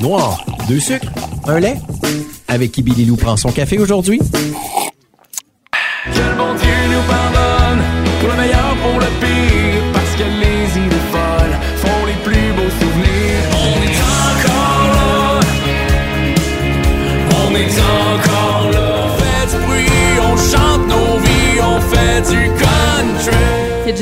Noir, deux sucres, un lait. Avec qui Billy Lou prend son café aujourd'hui?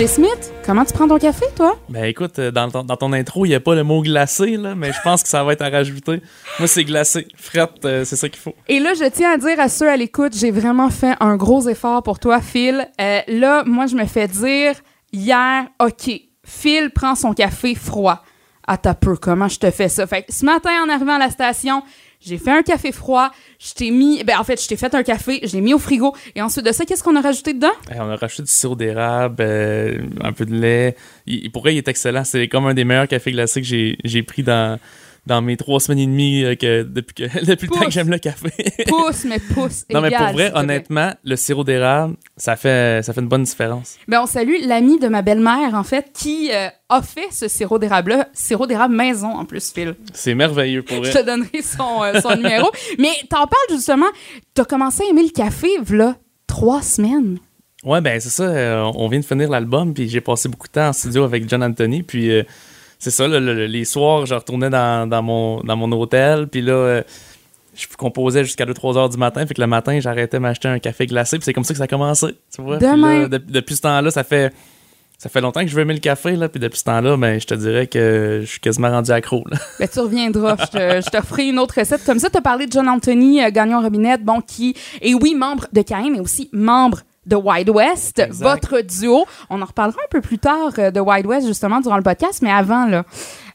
KJ Smith, comment tu prends ton café, toi? Ben écoute, euh, dans ton, dans ton intro, il n'y a pas le mot glacé, là, mais je pense que ça va être à rajouter. Moi, c'est glacé. Frette, euh, c'est ça qu'il faut. Et là, je tiens à dire à ceux à l'écoute, j'ai vraiment fait un gros effort pour toi, Phil. Euh, là, moi, je me fais dire hier, OK, Phil prend son café froid. À ta peu, comment je te fais ça? Fait que ce matin, en arrivant à la station, j'ai fait un café froid, je t'ai mis, ben en fait, je t'ai fait un café, je l'ai mis au frigo, et ensuite de ça, qu'est-ce qu'on a rajouté dedans? Eh, on a rajouté du sirop d'érable, euh, un peu de lait. Il, pour vrai, il est excellent? C'est comme un des meilleurs cafés glacés que j'ai pris dans, dans mes trois semaines et demie euh, que, depuis, que, depuis le temps que Pousse. j'aime le café. Pouce, mais pouce. non, mais pour vrai, honnêtement, le sirop d'érable, ça fait, ça fait une bonne différence. Ben, on salue l'ami de ma belle-mère, en fait, qui euh, a fait ce sirop d'érable-là, sirop d'érable maison, en plus, Phil. C'est merveilleux pour Je vrai. te donnerai son, euh, son numéro. Mais t'en parles justement, t'as commencé à aimer le café, v'là trois semaines. Ouais, ben c'est ça. euh, on vient de finir l'album, puis j'ai passé beaucoup de temps en studio avec John Anthony, puis c'est ça, là, le- le- les soirs, je retournais dans, dans mon, dans mon hôtel, puis là, euh, je composais jusqu'à 2-3 heures du matin, fait que le matin, j'arrêtais m'acheter un café glacé, puis c'est comme ça que ça a commencé, tu vois. Là, Demain. de- depuis ce temps-là, ça fait... Ça fait longtemps que je veux aimer le café, là, puis depuis ce temps-là, ben, je te dirais que je suis quasiment rendu accro. Là. Ben, tu reviendras. Je te, ferai une autre recette. Comme ça, t'as parlé de John Anthony, euh, Gagnon Robinette, bon, qui est, oui, membre de Caïn, mais aussi membre de Wide West, Exact. votre duo. On en reparlera un peu plus tard euh, de Wide West, justement, durant le podcast, mais avant, là,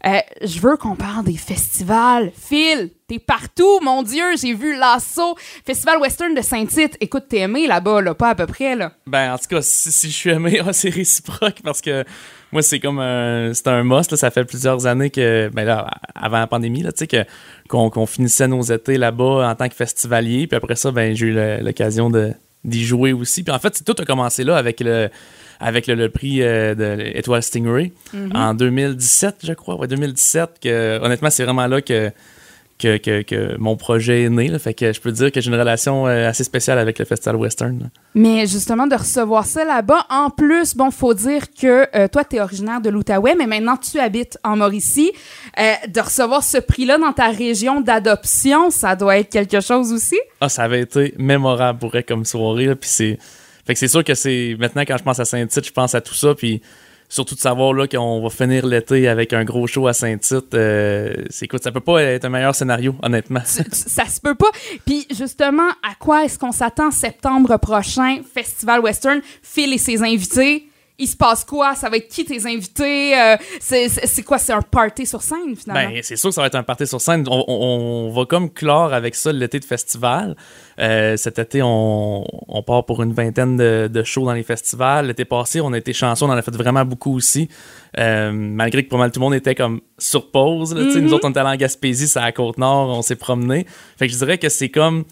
euh, je veux qu'on parle des festivals. Phil, t'es partout, mon Dieu, j'ai vu l'assaut. Festival Western de Saint-Tite. Écoute, t'es aimé là-bas, là, pas à peu près, là. Ben, en tout cas, si, si je suis aimé, c'est réciproque parce que moi, c'est comme un, c'est un must. là. ça fait plusieurs années que, ben là, avant la pandémie, là, tu sais, que, qu'on, qu'on finissait nos étés là-bas en tant que festivalier. Puis après ça, ben, j'ai eu l'occasion de, d'y jouer aussi. Puis en fait, tout a commencé là avec le, avec le, le prix euh, de l'Étoile Stingray en 2017, je crois. Ouais, 2017. Que, honnêtement, c'est vraiment là que, que, que, que mon projet est né. là. Fait que je peux dire que j'ai une relation euh, assez spéciale avec le Festival Western. là. Mais justement, de recevoir ça là-bas, en plus, bon, faut dire que euh, toi, tu es originaire de l'Outaouais, mais maintenant, tu habites en Mauricie. Euh, de recevoir ce prix-là dans ta région d'adoption, ça doit être quelque chose aussi? Ah, ça avait été mémorable pour elle comme soirée. là, Puis c'est. Fait que c'est sûr que c'est. Maintenant, quand je pense à Saint-Tite, je pense à tout ça. Puis surtout de savoir là, qu'on va finir l'été avec un gros show à Saint-Tite. euh, c'est écoute, ça peut pas être un meilleur scénario, honnêtement. Tu- ça se peut pas. Puis justement, à quoi est-ce qu'on s'attend septembre prochain, Festival Western, Phil et ses invités? Il se passe quoi? Ça va être qui tes invités? Euh, c'est- quoi? C'est un party sur scène, finalement? Ben, c'est sûr que ça va être un party sur scène. On, on- on va comme clore avec ça l'été de festival. Euh, cet été, on, on part pour une vingtaine de, de shows dans les festivals. L'été passé, on a été chanceux, on en a fait vraiment beaucoup aussi. Euh, malgré que pas mal tout le monde était comme sur pause. là. Nous autres, on était allés en Gaspésie, c'est à la Côte-Nord, on s'est promenés. Fait que je dirais que c'est comme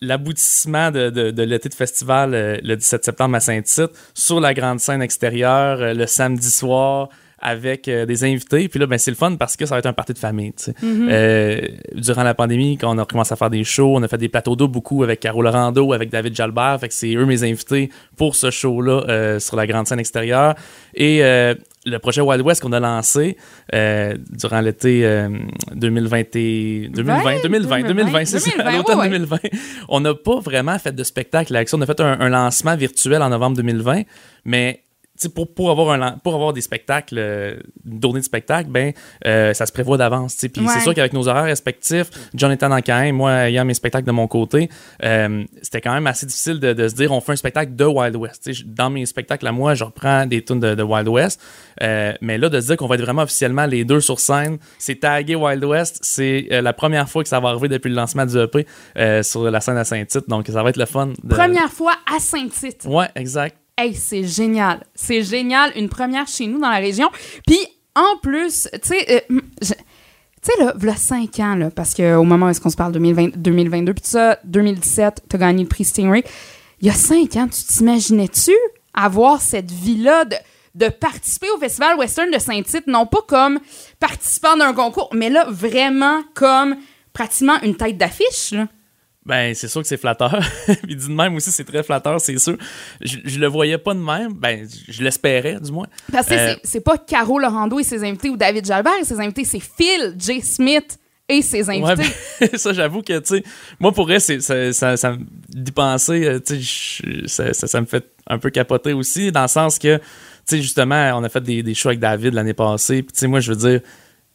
l'aboutissement de, de- de l'été de festival euh, le 17 septembre à Saint-Tite sur la grande scène extérieure euh, le samedi soir avec euh, des invités. Puis là, ben, c'est le fun parce que ça va être un party de famille. tu sais. Euh, durant la pandémie, quand on a commencé à faire des shows, on a fait des plateaux d'eau beaucoup avec Caro Lorando, avec David Jalbert. Fait que c'est eux mes invités pour ce show-là euh, sur la grande scène extérieure. Et euh, le projet Wild West qu'on a lancé euh, durant l'été euh, 2020, et- 2020, 2020, 2020, c'est ça, 2020, à l'automne ouais, ouais. 2020. On n'a pas vraiment fait de spectacle avec ça. On a fait un, un lancement virtuel en novembre 2020, mais pour, pour, avoir un, pour avoir des spectacles, euh, une tournée de spectacle, ben, euh, ça se prévoit d'avance. Puis Ouais. c'est sûr qu'avec nos horaires respectifs, dans Caen, moi ayant mes spectacles de mon côté, euh, c'était quand même assez difficile de, de se dire on fait un spectacle de Wild West. Tu sais, je- Dans mes spectacles à moi, je reprends des tunes de, de Wild West. Euh, mais là, de se dire qu'on va être vraiment officiellement les deux sur scène, c'est tagué Wild West. C'est euh, la première fois que ça va arriver depuis le lancement du EP euh, sur la scène à Saint-Tite. Donc ça va être le fun. de- Première fois à Saint-Tite. Ouais, exact. Hey, c'est génial. C'est génial. Une première chez nous dans la région. Puis, en plus, tu sais, euh, tu sais, là, v'là 5 ans, là, parce qu'au moment où est-ce qu'on se parle, 2020, 2022, puis ça, 2017, t'as gagné le prix Stingray. Il y a 5 ans, tu t'imaginais-tu avoir cette vie-là de, participer au Festival Western de Saint-Tite, non pas comme participant d'un concours, mais là, vraiment comme pratiquement une tête d'affiche. Ben, c'est sûr que c'est flatteur. Puis dit de même aussi, c'est très flatteur, c'est sûr. Je, je le voyais pas de même. Ben, je l'espérais, du moins. Parce que Euh, c'est- c'est pas Caro Lorando et ses invités ou David Jalbert et ses invités, c'est Phil J. Smith et ses Ouais, invités. ben, ça, j'avoue que, tu sais, moi, pour vrai, c'est- ça, ça, ça me- d'y penser, euh, tu sais, ça, ça me fait un peu capoter aussi, dans le sens que, tu sais, justement, on a fait des, des shows avec David l'année passée, puis tu sais, moi, je veux dire,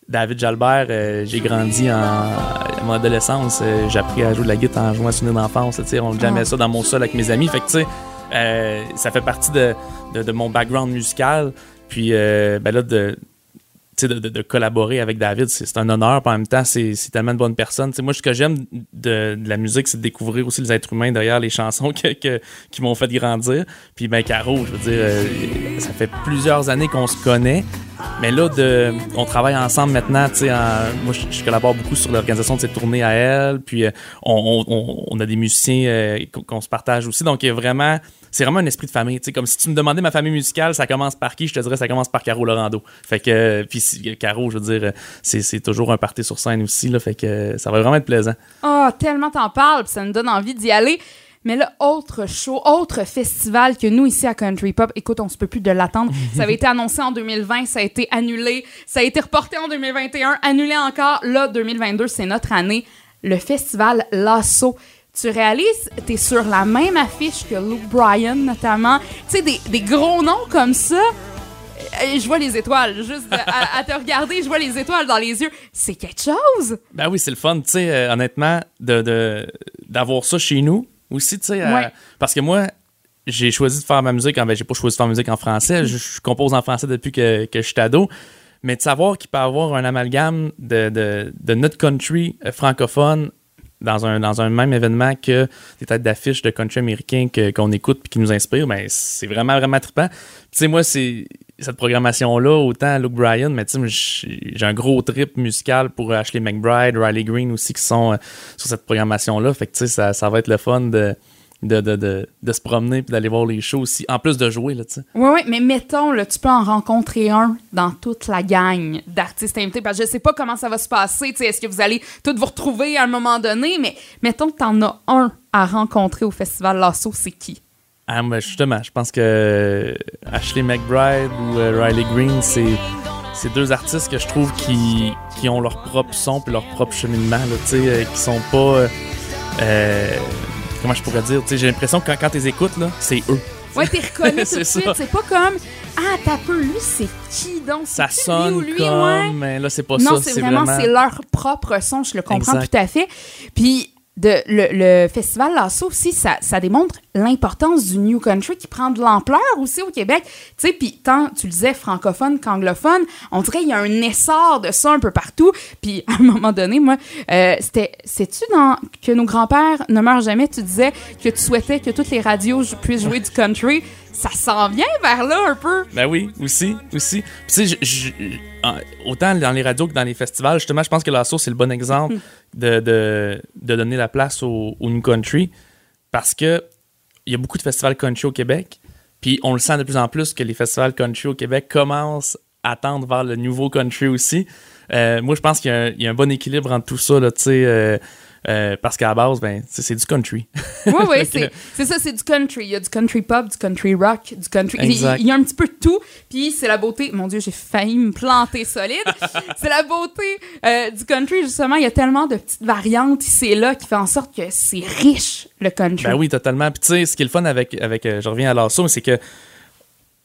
David Jalbert, euh, j'ai grandi en, à mon adolescence, euh, j'ai appris à jouer de la guitare en jouant à souvenir d'enfance, on jamais Ah. ça dans mon sol avec mes amis, fait que, tu sais, euh, ça fait partie de, de, de mon background musical, puis, euh, ben là, de de, de- de collaborer avec David, c'est un honneur. Puis en même temps, c'est tellement de bonnes personnes. Moi, ce que j'aime de, de la musique, c'est de découvrir aussi les êtres humains derrière les chansons que, que- qui m'ont fait grandir. Puis, ben, Caro, je veux dire, euh, ça fait plusieurs années qu'on se connaît. Mais là, de, on travaille ensemble maintenant. En- moi, je, collabore beaucoup sur l'organisation de cette tournée à elle. Puis, euh, on, on- on- a des musiciens euh, qu'on se partage aussi. Donc, il y a vraiment, c'est vraiment un esprit de famille. Comme si tu me demandais ma famille musicale, ça commence par qui? Je te dirais, ça commence par Caro Lorando. Fait que, euh, puis Caro, je veux dire, euh, c'est toujours un party sur scène aussi. Fait que euh, ça va vraiment être plaisant. Ah, tellement t'en parles, ça me donne envie d'y aller. Mais là, autre show, autre festival que nous ici à Country Pop, écoute, on se peut plus de l'attendre. ça avait été annoncé en 2020, ça a été annulé, ça a été reporté en 2021, annulé encore. Là, 2022, c'est notre année. Le festival Lasso. Tu réalises, t'es sur la même affiche que Luke Bryan, notamment. Tu sais, des, des gros noms comme ça. Euh, Je vois les étoiles, juste de- à, à te regarder, je vois les étoiles dans les yeux. C'est quelque chose. Ben oui, c'est le fun, tu sais, euh, honnêtement, de, d'avoir ça chez nous aussi, tu sais. euh, Ouais. parce que moi, j'ai choisi de faire ma musique, en, ben, j'ai pas choisi de faire ma musique en français, je, je compose en français depuis que, que je suis ado. Mais de savoir qu'il peut y avoir un amalgame de, de, de notre country francophone dans un, dans un même événement que des têtes d'affiche de country américain qu'on écoute puis qui nous inspire, ben, c'est vraiment, vraiment trippant. Tu sais, moi, c'est cette programmation-là, autant Luke Bryan, mais tu sais, j'ai un gros trip musical pour Ashley McBride, Riley Green aussi qui sont euh, sur cette programmation-là. Fait que tu sais, ça, ça va être le fun de, de, de, de, de se promener puis d'aller voir les shows aussi, en plus de jouer, là, tu sais. Oui, oui, mais mettons, là, tu peux en rencontrer un dans toute la gang d'artistes invités. Parce que je sais pas comment ça va se passer. tu sais, Est-ce que vous allez tous vous retrouver à un moment donné? Mais mettons que tu en as un à rencontrer au Festival Lasso, c'est qui? Ah, mais justement, je pense que euh, Ashley McBride ou euh, Riley Green, c'est c'est deux artistes que je trouve qui, qui ont leur propre son puis leur propre cheminement, là, euh, qui sont pas. euh, comment je pourrais dire? J'ai l'impression que quand, quand tu les écoutes, là, c'est eux. Ouais, t'es reconnu tout C'est de suite. C'est pas comme Ah, t'as peu, lui, c'est qui donc? Ça sonne lui ou lui? comme, Ouais. mais là, c'est pas non, ça. c'est vraiment, c'est leur propre son, je le comprends Exact. tout à fait. Puis le, festival Lasso aussi, ça, démontre l'importance du New Country qui prend de l'ampleur aussi au Québec. Tu sais, puis tant, tu le disais, francophone qu'anglophone, on dirait qu'il y a un essor de ça un peu partout. Puis à un moment donné, moi, euh, c'était, sais-tu dans que nos grands-pères ne meurent jamais, tu disais que tu souhaitais que toutes les radios puissent jouer du country? Ça s'en vient vers là un peu. Ben oui, aussi, aussi. Puis tu sais, autant dans les radios que dans les festivals, justement, je pense que la sauce c'est le bon exemple de, de, de donner la place au, au new country parce que il y a beaucoup de festivals country au Québec, puis on le sent de plus en plus que les festivals country au Québec commencent à tendre vers le nouveau country aussi. Euh, moi, je pense qu'il y, a un- il y a un bon équilibre entre tout ça, là, tu sais, euh, euh, parce qu'à la base, ben, c'est du country. Oui, oui, c'est ça, c'est du country. Il y a du country pop, du country rock, du country. Exact. il y a un petit peu de tout. Puis c'est la beauté. Mon Dieu, j'ai failli me planter solide. c'est la beauté euh, du country, justement. Il y a tellement de petites variantes ici et là qui fait en sorte que c'est riche, le country. Ben oui, totalement. Puis tu sais, ce qui est le fun avec, avec euh, je reviens à l'assaut, c'est que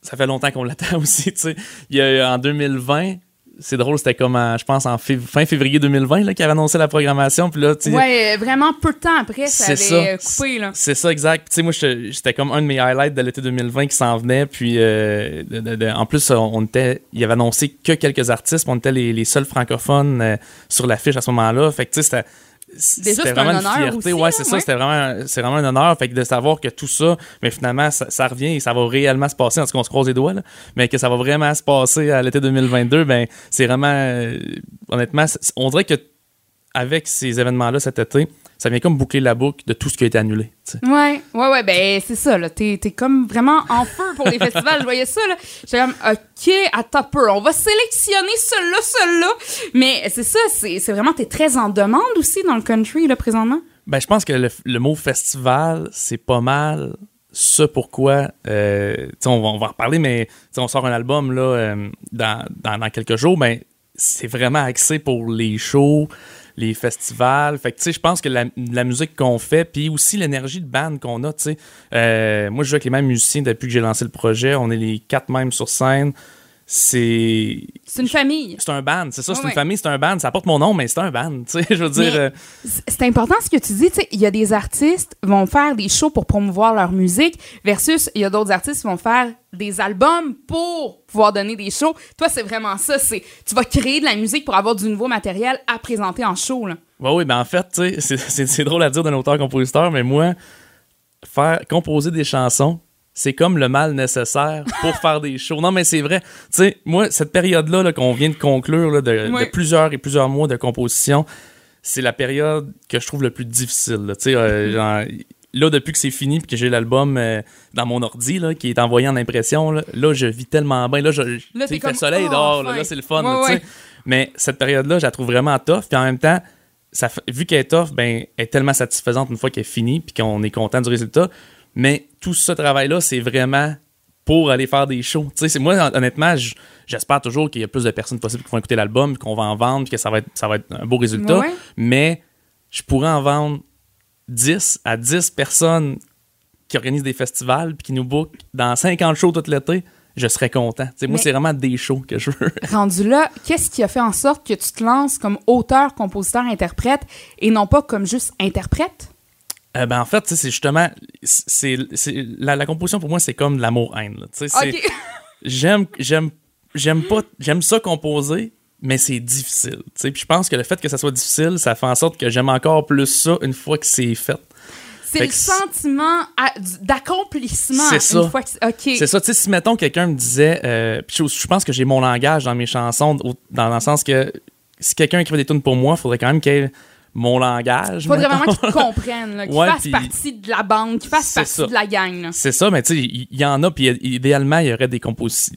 ça fait longtemps qu'on l'attend aussi, tu sais. Il y a en 2020, c'est drôle, c'était comme, je pense, en fév- fin février 2020, là, qu'ils avaient annoncé la programmation. Puis là, Ouais, vraiment peu de temps après, ça avait ça. coupé, là. C'est ça, exact. Tu sais, moi, j'étais comme un de mes highlights de l'été 2020 qui s'en venait. Puis, euh, de- de- de- en plus, on était, il avait annoncé que quelques artistes. puis On était les, les seuls francophones euh, sur l'affiche à ce moment-là. Fait que, tu sais, c'était. Vraiment un une honneur fierté. aussi, ouais, c'est ouais. ça. C'était vraiment, c'est vraiment un honneur. Fait que de savoir que tout ça, mais finalement, ça, ça revient et ça va réellement se passer. En tout cas, on se croise les doigts, là, mais que ça va vraiment se passer à l'été 2022, ben, c'est vraiment, euh, honnêtement, on dirait que avec ces événements-là cet été, ça vient comme boucler la boucle de tout ce qui a été annulé. tu sais. Ouais, ouais, ouais, ben c'est ça, là. T'es, t'es comme vraiment en feu pour les festivals. Je voyais ça, là. J'étais comme, OK, à topper, on va sélectionner celui-là, celui-là. Mais c'est ça, c'est, c'est vraiment, t'es très en demande aussi dans le country, là, présentement? Ben, je pense que le, le mot festival, c'est pas mal ce pourquoi. Euh, tu sais, on, va, on va en reparler, mais on sort un album là, euh, dans, dans, dans quelques jours. Ben, c'est vraiment axé pour les shows, les festivals. Fait que, tu sais, je pense que la, musique qu'on fait, puis aussi l'énergie de band qu'on a, tu sais. Euh, moi, je joue avec les mêmes musiciens depuis que j'ai lancé le projet. On est les quatre mêmes sur scène. C'est C'est une famille. c'est un band, c'est ça, c'est une famille, c'est un band. Ça porte mon nom, mais c'est un band, tu sais. Je veux dire. Euh, C'est important ce que tu dis, tu sais, il y a des artistes qui vont faire des shows pour promouvoir leur musique versus il y a d'autres artistes qui vont faire des albums pour pouvoir donner des shows. Toi, c'est vraiment ça, c'est tu vas créer de la musique pour avoir du nouveau matériel à présenter en show là. Oui, ben en fait, tu sais, c'est drôle à dire d'un auteur-compositeur, mais moi, faire composer des chansons, c'est comme le mal nécessaire pour faire des shows. Non, mais c'est vrai. Tu sais, moi, cette période-là là, qu'on vient de conclure, là, de, plusieurs et plusieurs mois de composition, c'est la période que je trouve le plus difficile. là. Tu sais, euh, genre, là, depuis que c'est fini puis que j'ai l'album euh, dans mon ordi, là, qui est envoyé en impression, là, là, je vis tellement bien. Là, je, fait comme, soleil oh, dehors. là, enfin. là, c'est le fun. Ouais, là, ouais. Mais cette période-là, je la trouve vraiment tough. Puis en même temps, ça vu qu'elle est tough, ben, elle est tellement satisfaisante une fois qu'elle est finie puis qu'on est content du résultat. Mais tout ce travail-là, c'est vraiment pour aller faire des shows. Tu sais, c'est- moi, hon- honnêtement, j'espère toujours qu'il y a plus de personnes possibles qui vont écouter l'album, qu'on va en vendre, puis que ça va être, ça va être un beau résultat. Ouais. Mais je pourrais en vendre 10 à 10 personnes qui organisent des festivals, puis qui nous bookent dans 50 shows tout l'été. Je serais content. Moi, c'est vraiment des shows que je veux. Rendu là, qu'est-ce qui a fait en sorte que tu te lances comme auteur, compositeur, interprète et non pas comme juste interprète? Euh, ben, en fait, c'est justement. c'est la, la composition, pour moi, c'est comme de l'amour-haine. là. Tu sais, c'est- OK. j'aime j'aime j'aime pas j'aime ça composer mais c'est difficile tu sais puis je pense que le fait que ça soit difficile ça fait en sorte que j'aime encore plus ça une fois que c'est fait C'est le sentiment d'accomplissement C'est une ça. fois que c'est- ça tu sais si mettons quelqu'un me disait euh, puis je, je pense que j'ai mon langage dans mes chansons dans, dans le sens que si quelqu'un écrit des tunes pour moi faudrait quand même ait mon langage Faudrait mettons. vraiment qu'ils te comprennent, qu'ils Ouais, fassent partie de la bande, qu'ils fassent partie ça. de la gang. C'est ça, mais tu sais, il il y, en a, puis idéalement, il y aurait des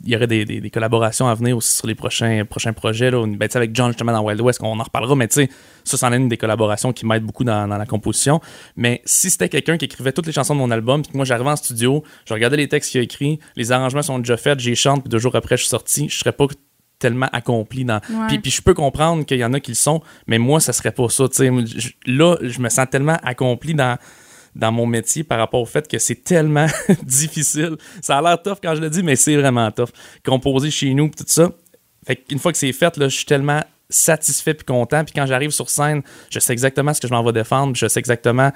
il y aurait des, des- des collaborations à venir aussi sur les prochains, prochains projets. Là. Ben, tu sais, avec John, justement, dans Wild West, on en reparlera, mais tu sais, ça, c'en est une des collaborations qui m'aide beaucoup dans, dans la composition. Mais si c'était quelqu'un qui écrivait toutes les chansons de mon album, puis que moi, j'arrivais en studio, je regardais les textes qu'il a écrits, les arrangements sont déjà faits, j'y chante, puis deux jours après, je suis sorti, je serais pas tellement accompli dans Ouais. puis, puis je peux comprendre qu'il y en a qui le sont mais moi ça serait pas ça là je me sens tellement accompli dans dans mon métier par rapport au fait que c'est tellement difficile. Ça a l'air tough quand je le dis, mais c'est vraiment tough. Composer chez nous, tout ça. Fait qu'une fois que c'est fait, là, je suis tellement satisfait puis content. Puis quand j'arrive sur scène, je sais exactement ce que je m'en vais défendre. puis Je sais exactement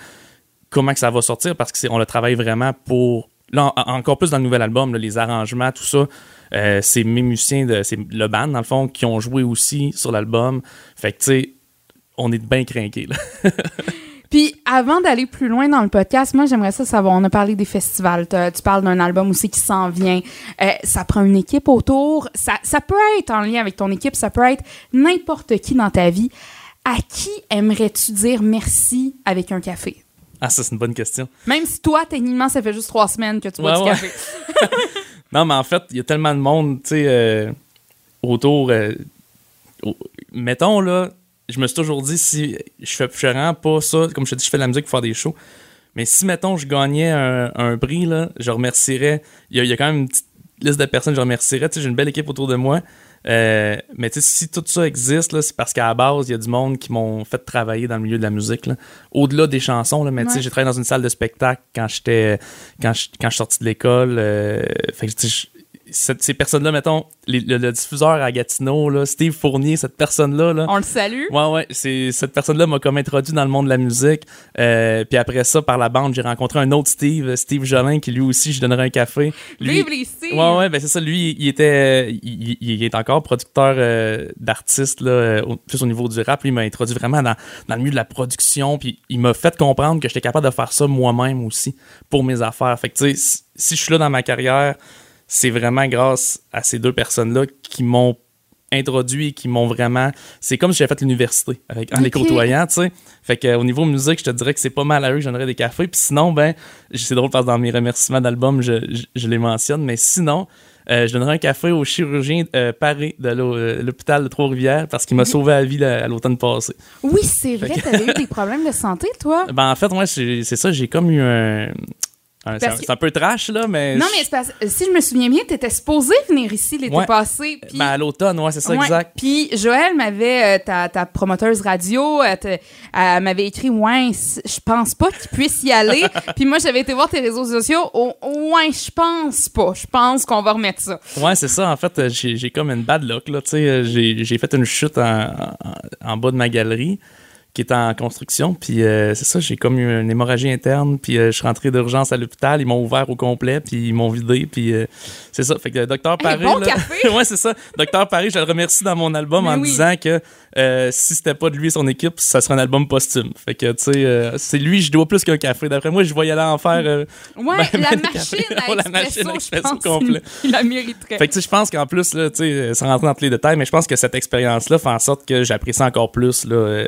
comment que ça va sortir parce que on le travaille vraiment pour là en- encore plus dans le nouvel album les arrangements tout ça euh, c'est c'est le band dans le fond qui ont joué aussi sur l'album fait que tu sais on est bien craqués là Puis avant d'aller plus loin dans le podcast, moi j'aimerais ça savoir, on a parlé des festivals, tu parles d'un album aussi qui s'en vient. Euh, ça prend une équipe autour, ça, ça peut être en lien avec ton équipe, ça peut être n'importe qui dans ta vie. À qui aimerais-tu dire merci avec un café? Ah ça c'est une bonne question Même si toi, techniquement, ça fait juste trois semaines que tu bois Ouais, du ouais. café. Non, mais en fait, il y a tellement de monde, tu sais, euh, autour. euh, au- mettons, là, je me suis toujours dit, si je fais, je pas ça, comme je te dis, je fais de la musique pour faire des shows. Mais si, mettons, je gagnais un, un prix, là, je remercierais. Il y, a, il y a quand même une petite liste de personnes que je remercierais. Tu sais, j'ai une belle équipe autour de moi. Euh, mais tu sais, si tout ça existe, là, c'est parce qu'à la base, il y a du monde qui m'ont fait travailler dans le milieu de la musique. là. Au-delà des chansons, là, mais tu sais, Ouais. j'ai travaillé dans une salle de spectacle quand j'étais quand je, quand je suis sorti de l'école. euh, fait que, tu sais, je- cette- ces personnes-là, mettons, les- le, le diffuseur à Gatineau, là, Steve Fournier, cette personne-là, là, On le salue. Ouais, ouais, c'est cette personne-là m'a comme introduit dans le monde de la musique. Euh, puis après ça, par la bande, j'ai rencontré un autre Steve, Steve Jolin, qui lui aussi, je donnerais un café. Lui, Vive les Steve! Ouais, ouais, ben c'est ça. Lui, il était, il, il- est encore producteur euh, d'artistes, là, euh, au- plus au niveau du rap. Lui, il m'a introduit vraiment dans, dans le milieu de la production. Puis il m'a fait comprendre que j'étais capable de faire ça moi-même aussi pour mes affaires. Fait que, tu sais, si, si je suis là dans ma carrière, c'est vraiment grâce à ces deux personnes-là qui m'ont introduit et qui m'ont vraiment. C'est comme si j'avais fait l'université avec, en les côtoyant, tu sais. Fait que, euh, au niveau musique, je te dirais que c'est pas mal à eux que je donnerais des cafés. Puis sinon, ben, c'est drôle parce que dans mes remerciements d'album, je, je, je les mentionne. Mais sinon, euh, je donnerais un café au chirurgien euh, Paré de euh, l'hôpital de Trois-Rivières parce qu'il m'a sauvé la vie à l'automne passé. Oui, c'est vrai, t'avais eu des problèmes de santé, toi? Ben, en fait, moi, c'est c'est ça, j'ai comme eu un. Un- c'est un, que- peu trash, là, mais. Non, mais parce- si je me souviens bien, t'étais supposé venir ici l'été Ouais. passé. Puis, Ben, à l'automne, ouais, c'est ça, Ouais. exact. Puis Joël m'avait, euh, ta, ta promoteuse radio, elle, te- elle m'avait écrit Ouais, je pense pas qu'il puisse y aller. Puis moi, j'avais été voir tes réseaux sociaux. Oh, ouais, je pense pas. Je pense qu'on va remettre ça. Ouais, c'est ça. En fait, euh, j'ai comme une bad luck. Là. Tu sais, euh, J'ai j'ai fait une chute en, en, en bas de ma galerie qui est en construction. Puis euh, c'est ça, j'ai comme eu une hémorragie interne. Puis euh, je suis rentré d'urgence à l'hôpital. Ils m'ont ouvert au complet. Puis ils m'ont vidé. Puis euh, c'est ça. Fait que le docteur Hey, Paris. bon là- café! ouais, c'est ça. Docteur Paris, je le remercie dans mon album Mais en oui. disant que euh, si c'était pas de lui et son équipe, ça serait un album posthume. Fait que, tu sais, euh, c'est lui, je dois plus qu'un café. D'après moi, je vais y aller en faire. euh, Ouais, Ben, la ben, machine la machine expresso pense complet. qu'il la mériterait. fait que tu sais, je pense qu'en plus, là, tu sais, sans rentrer dans tous les détails, mais je pense que cette expérience-là fait en sorte que j'apprécie encore plus là,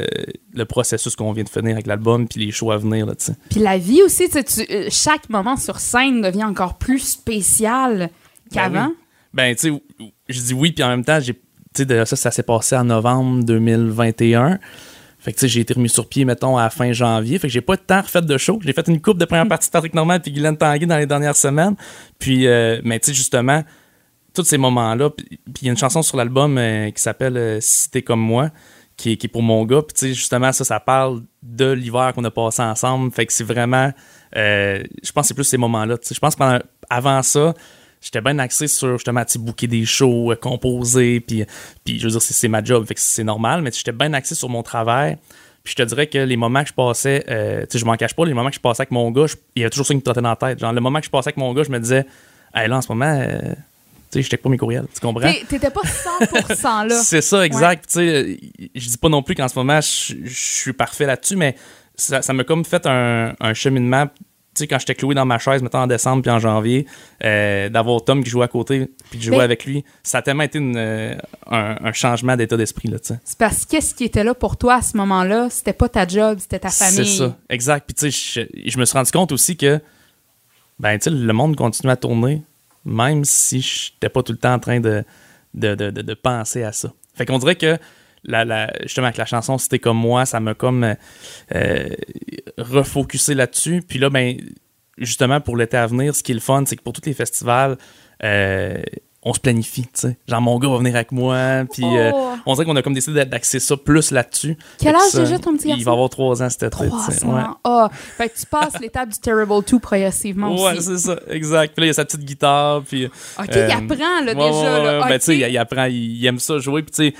le processus qu'on vient de finir avec l'album puis les shows à venir. Là, tu sais. Puis la vie aussi, tu sais, chaque moment sur scène devient encore plus spécial qu'avant. oui. Ben, tu sais, je dis oui, puis en même temps, j'ai, ça, ça s'est passé en novembre 2021. Fait que, j'ai été remis sur pied, mettons, à fin janvier. Fait que j'ai pas de temps refait de show. J'ai fait une coupe de première partie de Patrick Normand puis Guylaine Tanguay dans les dernières semaines. Puis, euh, mais tu sais, justement, tous ces moments-là, puis il y a une chanson sur l'album euh, qui s'appelle euh, Si t'es comme moi, qui est, pour mon gars. Puis, tu sais, justement, ça, ça parle de l'hiver qu'on a passé ensemble. Fait que c'est vraiment, euh, je pense que c'est plus ces moments-là. Je pense que pendant- avant ça, j'étais bien axé sur justement booker des shows, euh, composer, puis, puis je veux dire, c'est, c'est ma job, fait que c'est normal, mais j'étais bien axé sur mon travail. Puis je te dirais que les moments que je passais, euh, tu sais, je m'en cache pas, les moments que je passais avec mon gars, je- il y a toujours ça qui me trottait dans la tête. Genre, le moment que je passais avec mon gars, je me disais, hey, là, en ce moment, euh, tu sais, je check pas mes courriels, tu comprends? T'étais pas 100% là. C'est ça, exact. Tu sais, je dis pas non plus qu'en ce moment, je, je suis parfait là-dessus, mais ça ça m'a comme fait un, un cheminement. Tu sais, quand j'étais cloué dans ma chaise, mettons en décembre puis en janvier, euh, d'avoir Tom qui jouait à côté puis de jouer Mais- avec lui, ça a tellement été une, euh, un, un changement d'état d'esprit, là, tu sais. C'est parce que qu'est-ce qui était là pour toi à ce moment-là? C'était pas ta job, c'était ta C'est famille. ça, exact. Puis tu sais, je, je me suis rendu compte aussi que, ben, tu sais, le monde continue à tourner, même si je n'étais pas tout le temps en train de, de, de, de- de penser à ça. Fait qu'on dirait que, la, la, justement, avec la chanson C'était comme moi, ça m'a comme euh, euh, refocusé là-dessus. Puis là, ben, justement, pour l'été à venir, ce qui est le fun, c'est que pour tous les festivals, euh, on se planifie, tu sais. Genre, mon gars va venir avec moi, puis euh, Oh. on dirait qu'on a comme décidé d'axer ça plus là-dessus. Quel âge déjà, ton petit Il garçon? va avoir trois ans sais. ans. Ouais. Ah, fait que tu passes l'étape du Terrible 2 progressivement Ouais, aussi. c'est ça, exact. Puis là, il y a sa petite guitare, puis... OK, euh, il apprend, là, ouais, déjà. ouais, là. ouais. Ben, OK. tu sais, il, il apprend, il, il aime ça jouer, puis tu sais,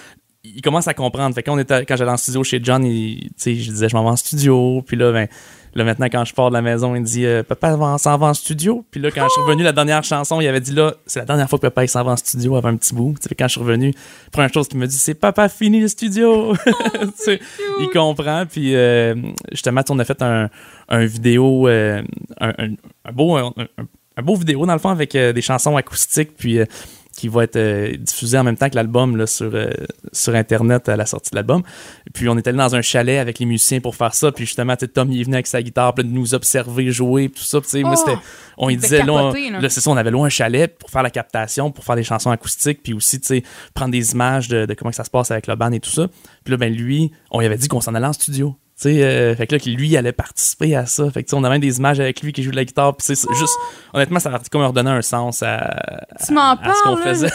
il commence à comprendre. Fait que quand, on était, quand j'allais en studio chez John, il, je disais, je m'en vais en studio, puis là, ben... Là, maintenant, quand je pars de la maison, il dit euh, Papa on s'en va en studio. Puis là, quand je suis revenu, la dernière chanson, il avait dit là, c'est la dernière fois que papa il s'en va en studio avant un petit bout. Tu sais, quand je suis revenu, première chose qu'il me dit, c'est Papa, fini le studio. Tu sais, il comprend. Puis euh, justement, on a fait un, un vidéo, euh, un, un- un beau, un, beau vidéo dans le fond avec euh, des chansons acoustiques, puis qui va être euh, diffusé en même temps que l'album là, sur, euh, sur Internet à la sortie de l'album. Puis on est allé dans un chalet avec les musiciens pour faire ça. Puis justement, Tom il venu avec sa guitare, puis de nous observer jouer, puis tout ça. Moi, Oh! c'était, on disait, là. là, c'est ça, on avait loin un chalet pour faire la captation, pour faire des chansons acoustiques, puis aussi, tu sais, prendre des images de, de comment ça se passe avec le band et tout ça. Puis là, ben lui, on lui avait dit qu'on s'en allait en studio. Tu sais, euh, fait que là, que lui, il allait participer à ça. Fait que, tu sais, on a même des images avec lui qui joue de la guitare. Puis c'est juste, honnêtement, ça a comme redonné un sens à, Tu m'en à ce qu'on faisait.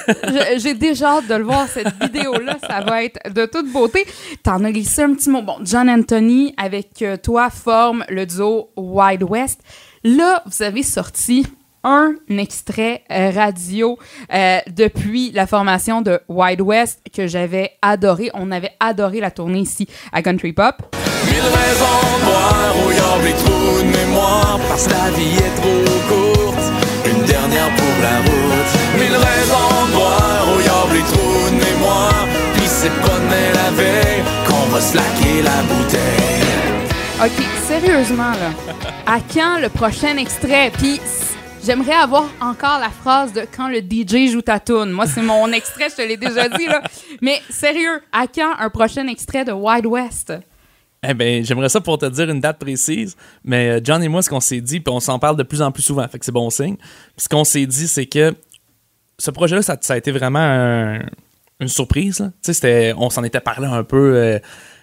J'ai déjà hâte de le voir, cette vidéo-là. Ça va être de toute beauté. T'en as glissé un petit mot. Bon, John Anthony, avec euh, toi, forme le duo Wide West. Là, vous avez sorti un extrait euh, radio euh, depuis la formation de Wide West que j'avais adoré. On avait adoré la tournée ici à Country Pop. Mille raisons de boire au yard les trous de mémoire Parce que la vie est trop courte Une dernière pour la route Mille raisons de boire au yard les trous de mémoire Puis c'est demain la veille Qu'on va slacker la bouteille OK, sérieusement, là. À quand le prochain extrait? Puis, J'aimerais avoir encore la phrase de quand le DJ joue ta tune. Moi, c'est mon extrait, je te l'ai déjà dit, là. Mais sérieux, à quand un prochain extrait de Wild West? Eh ben, j'aimerais ça pour te dire une date précise, mais euh, John et moi, ce qu'on s'est dit, puis on s'en parle de plus en plus souvent, fait que c'est bon signe. Puis ce qu'on s'est dit, c'est que ce projet-là, ça, ça a été vraiment un- une surprise. là. Tu sais, c'était- on s'en était parlé un peu euh,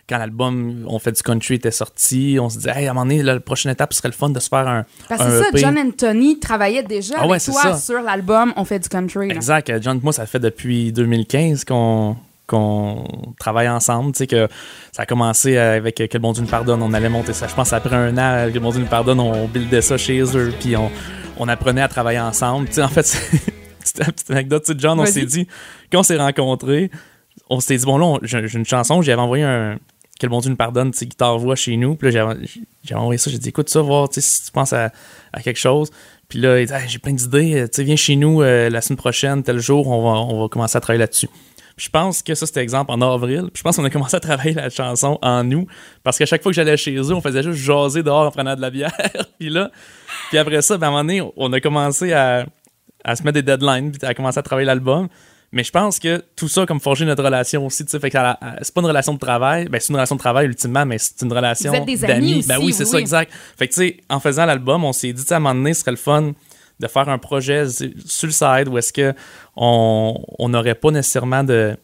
quand l'album On fait du country était sorti. On se disait, hey, à un moment donné, là, la prochaine étape serait le fun de se faire un. Parce que ça, EP. John Anthony travaillait déjà Ah avec toi ça. sur l'album On fait du country. là. Exact. John et moi, ça fait depuis 2015 qu'on qu'on travaille ensemble. Tu sais que ça a commencé avec Que le bon Dieu nous pardonne. On allait monter ça. Je pense après un an, Que le bon Dieu nous pardonne, on buildait ça chez eux. Puis on, on apprenait à travailler ensemble. Tu sais, en fait, petite, petite anecdote. Tu sais, John, on s'est dit, quand on s'est rencontrés, on s'est dit, bon là, j'ai une chanson. J'avais envoyé un Que le bon Dieu nous pardonne, tu sais, guitare-voix chez nous. Puis là, j'avais- envoyé ça. J'ai dit, écoute ça, voir tu sais, si tu penses à, à quelque chose. Puis là, il dit, j'ai plein d'idées. Tu sais, viens chez nous euh, la semaine prochaine, tel jour, on va, on va commencer à travailler là-dessus. Je pense que ça, c'était exemple en avril. Puis je pense qu'on a commencé à travailler la chanson en août. Parce qu'à chaque fois que j'allais chez eux, on faisait juste jaser dehors en prenant de la bière. puis là, puis après ça, ben, à un moment donné, on a commencé à, à se mettre des deadlines, puis à commencer à travailler l'album. Mais je pense que tout ça, comme forger notre relation aussi, tu sais, fait que ça- c'est pas une relation de travail, ben c'est une relation de travail ultimement, mais c'est une relation d'amis. amis Ben oui, c'est ça, exact. Fait que tu sais, en faisant l'album, on s'est dit, à un moment donné, ce serait le fun de faire un projet sur le side où est-ce que on on n'aurait pas nécessairement de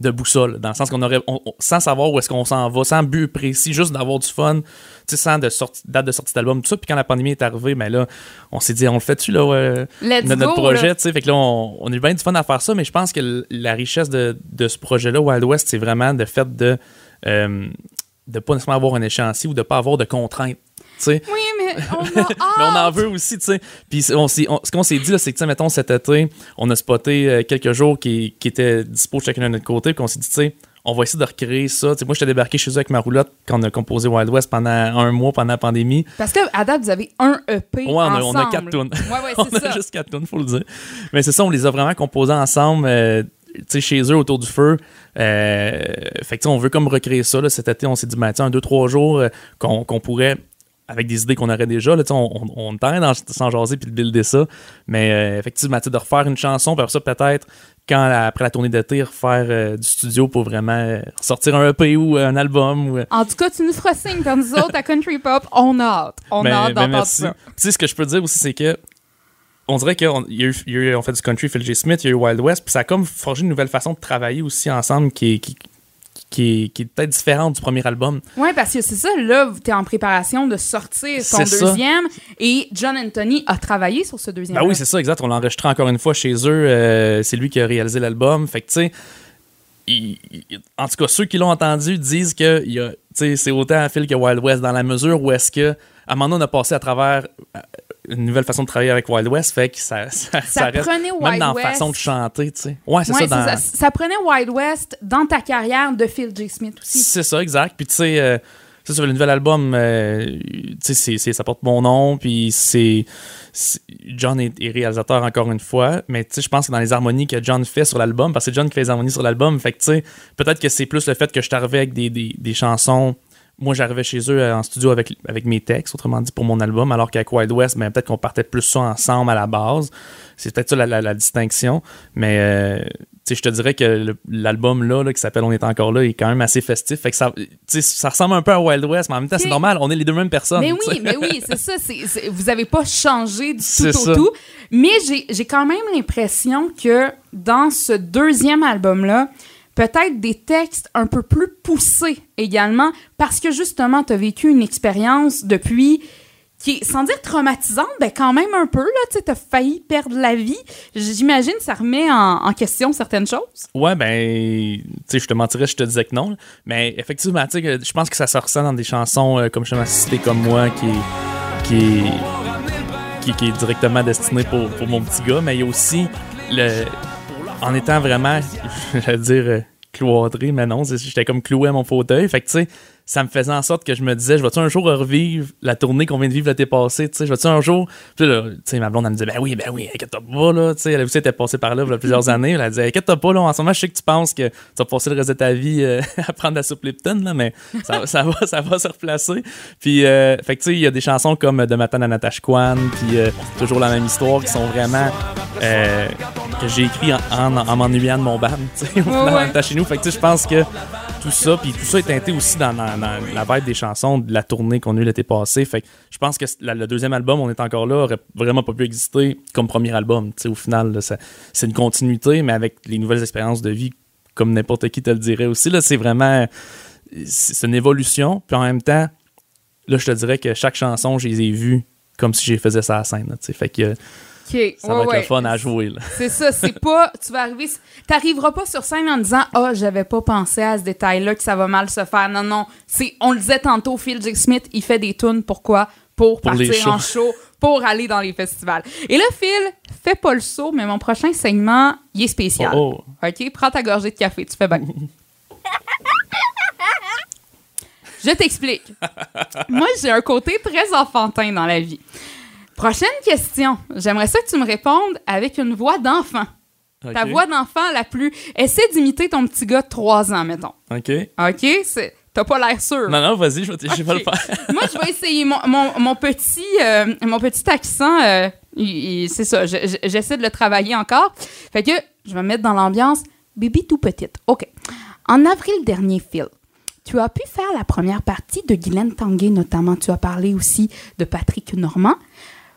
de boussole, dans le sens qu'on aurait, on- sans savoir où est-ce qu'on s'en va, sans but précis, juste d'avoir du fun, sans de sorti- date de sortie d'album, tout ça. Puis quand la pandémie est arrivée, ben là, on s'est dit, on le fait-tu, là, ouais, Let's notre, go, projet, tu sais. Fait que là, on, on a eu bien du fun à faire ça, mais je pense que la richesse de, de ce projet-là, Wild West, c'est vraiment le fait de euh, de pas nécessairement avoir un échéancier ou de pas avoir de contraintes, tu sais. Oui, mais on a Mais on en veut aussi, tu sais. Puis c'est- on ce qu'on s'est dit, là, c'est que, tu sais, mettons, cet été, on a spoté euh, quelques jours qui, qui étaient dispo chacun de notre côté, puis on s'est dit, tu sais, on va essayer de recréer ça. Tu sais, moi, j'étais débarqué chez eux avec ma roulotte quand on a composé Wild West pendant un mois, pendant la pandémie. Parce que à date, vous avez un EP Ouais, on a, on a quatre tunes. Ouais, ouais, on c'est a juste quatre tunes, faut le dire. Mais c'est ça, on les a vraiment composés ensemble, euh, tu sais, chez eux, autour du feu. Euh, fait que, tu sais, on veut comme recréer ça. Là, cet été, on s'est dit, sais, un, deux, trois jours euh, qu'on qu'on pourrait, avec des idées qu'on aurait déjà, là, on, on, on s'en jaser puis de builder ça. Mais euh, effectivement, de refaire une chanson, puis après ça, peut-être, quand la- après la tournée d'été, refaire euh, du studio pour vraiment euh, sortir un EP ou un album. Ou, euh, En tout cas, tu nous feras signe, quand nous autres, à Country Pop, on a hâte. On a hâte d'entendre ça. Tu sais, ce que je peux dire aussi, c'est que on dirait qu'on il y a eu- il y a eu- on fait du country, Phil J. Smith, il y a eu Wild West, puis ça a comme forgé une nouvelle façon de travailler aussi ensemble qui est, qui, qui est, qui est peut-être différente du premier album. Oui, parce que c'est ça, là, tu es en préparation de sortir ton ça. deuxième et John Anthony a travaillé sur ce deuxième. Ben oui, c'est ça, exact. On l'a enregistré encore une fois chez eux. euh, c'est lui qui a réalisé l'album. Fait que, tu sais, il- il- en tout cas, ceux qui l'ont entendu disent que c'est autant Phil que Wild West dans la mesure où est-ce que, à un moment donné, on a passé à travers euh, une nouvelle façon de travailler avec Wild West. Fait que ça, ça, ça reste. prenait Même Wild dans la West. façon de chanter, tu sais. Ouais, c'est Ouais, ça. Dans... ça. Ça prenait Wild West dans ta carrière de Phil J. Smith aussi. C'est ça, exact. Puis tu sais, euh, ça, sur le nouvel album, euh, tu sais, ça porte mon nom, puis c'est... c'est- John est, est réalisateur encore une fois, mais tu sais, je pense que dans les harmonies que John fait sur l'album, parce que c'est John qui fait les harmonies sur l'album, fait que tu sais, peut-être que c'est plus le fait que je t'arrivais avec des, des, des chansons... Moi, j'arrivais chez eux euh, en studio avec, avec mes textes, autrement dit, pour mon album, alors qu'avec Wild West, ben, peut-être qu'on partait plus ça ensemble à la base. C'est peut-être ça la, la- la distinction. Mais euh, je te dirais que l'album là, là, qui s'appelle On est encore là est quand même assez festif. Fait que ça, ressemble un peu à Wild West, mais en même temps, c'est normal, on est les deux mêmes personnes. Mais oui, mais oui, c'est ça. vous avez pas changé du tout au ça. tout. Mais j'ai j'ai quand même l'impression que dans ce deuxième album-là, peut-être des textes un peu plus poussés également, parce que justement, tu as vécu une expérience depuis qui est, sans dire traumatisante, ben quand même un peu, là, tu sais, as failli perdre la vie. J'imagine ça remet en, question certaines choses. Ouais, ben, tu sais, je te mentirais, je te disais que non. Mais effectivement, tu sais, je pense que ça se ressent dans des chansons euh, comme justement Cité comme moi, qui est, qui est directement destiné pour, pour mon petit gars. Mais il y a aussi le, en étant vraiment, j'allais dire euh, cloîtré, mais non, j'étais comme cloué à mon fauteuil. Fait que tu sais, ça me faisait en sorte que je me disais, je vais-tu un jour revivre la tournée qu'on vient de vivre l'été passé, tu sais, je vais-tu un jour? Puis là, tu sais, ma blonde, elle me disait, ben oui, ben oui, inquiète-toi pas, là, tu sais, elle aussi était passée par là il y a plusieurs années. Elle disait, inquiète-toi pas, là, en ce moment, je sais que tu penses que tu vas passer le reste de ta vie euh, à prendre la soupe Lipton, là, mais ça, ça va, ça va se replacer. Puis, euh, fait que, tu sais, il y a des chansons comme De matin à Natasha Kwan, puis euh, Toujours la même histoire, qui sont vraiment. euh, que j'ai écrit en, en, en m'ennuyant de mon band, tu sais, ouais. étant chez nous. Fait que, tu sais, je pense que tout ça, puis tout ça est teinté aussi dans, dans- la vibe des chansons de la tournée qu'on a eu l'été passé. Fait que je pense que le deuxième album, On est encore là, aurait vraiment pas pu exister comme premier album. Au final, c'est une continuité, mais avec les nouvelles expériences de vie, comme n'importe qui te le dirait aussi. C'est vraiment. C'est une évolution, puis en même temps, là, je te dirais que chaque chanson, je les ai vues comme si j'ai faisais ça à la scène. Fait que Ça ouais, va être ouais. le fun à jouer. Là. C'est ça, c'est pas. Tu vas arriver. T'arriveras pas sur scène en disant Ah, j'avais pas pensé à ce détail-là, que ça va mal se faire. Non, non. C'est, on le disait tantôt, Phil J. Smith, il fait des tunes. Pourquoi Pour, Pour partir en show, pour aller dans les festivals. Et là, Phil, fais pas le saut, mais mon prochain segment, il est spécial. Oh, oh. OK? Prends ta gorgée de café, tu fais bien. Je t'explique. Moi, j'ai un côté très enfantin dans la vie. Prochaine question. J'aimerais ça que tu me répondes avec une voix d'enfant. Ta voix d'enfant la plus. Essaie d'imiter ton petit gars de 3 ans, mettons. OK. OK? C'est... T'as pas l'air sûr. Non, non, vas-y, je vais, Ok. le faire. Moi, je vais essayer. Mon, mon- mon petit, euh, mon petit accent, euh, c'est ça. je- je- j'essaie de le travailler encore. Fait que je vais me mettre dans l'ambiance bébé tout petite. OK. En avril dernier, Phil, tu as pu faire la première partie de Guylaine Tanguay, notamment. Tu as parlé aussi de Patrick Normand.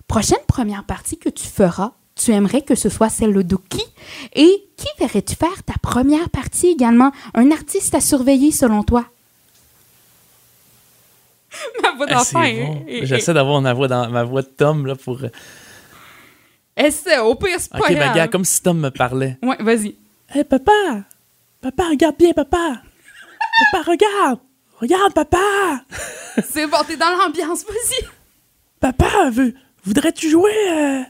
Prochaine première partie que tu feras, tu aimerais que ce soit celle de qui? Et qui verrais-tu faire ta première partie également? Un artiste à surveiller selon toi? Ma voix Ah, d'enfant bon. est- J'essaie d'avoir ma voix, dans, ma voix de Tom là, pour. Essaie, au pire, c'est pas Ok, ben, grave. gars, comme si Tom me parlait. Ouais, vas-y. Hé, papa! Papa, regarde bien, papa! Papa, regarde! Regarde, papa! C'est bon, t'es dans l'ambiance, vas-y. Papa, veux- voudrais-tu jouer? euh,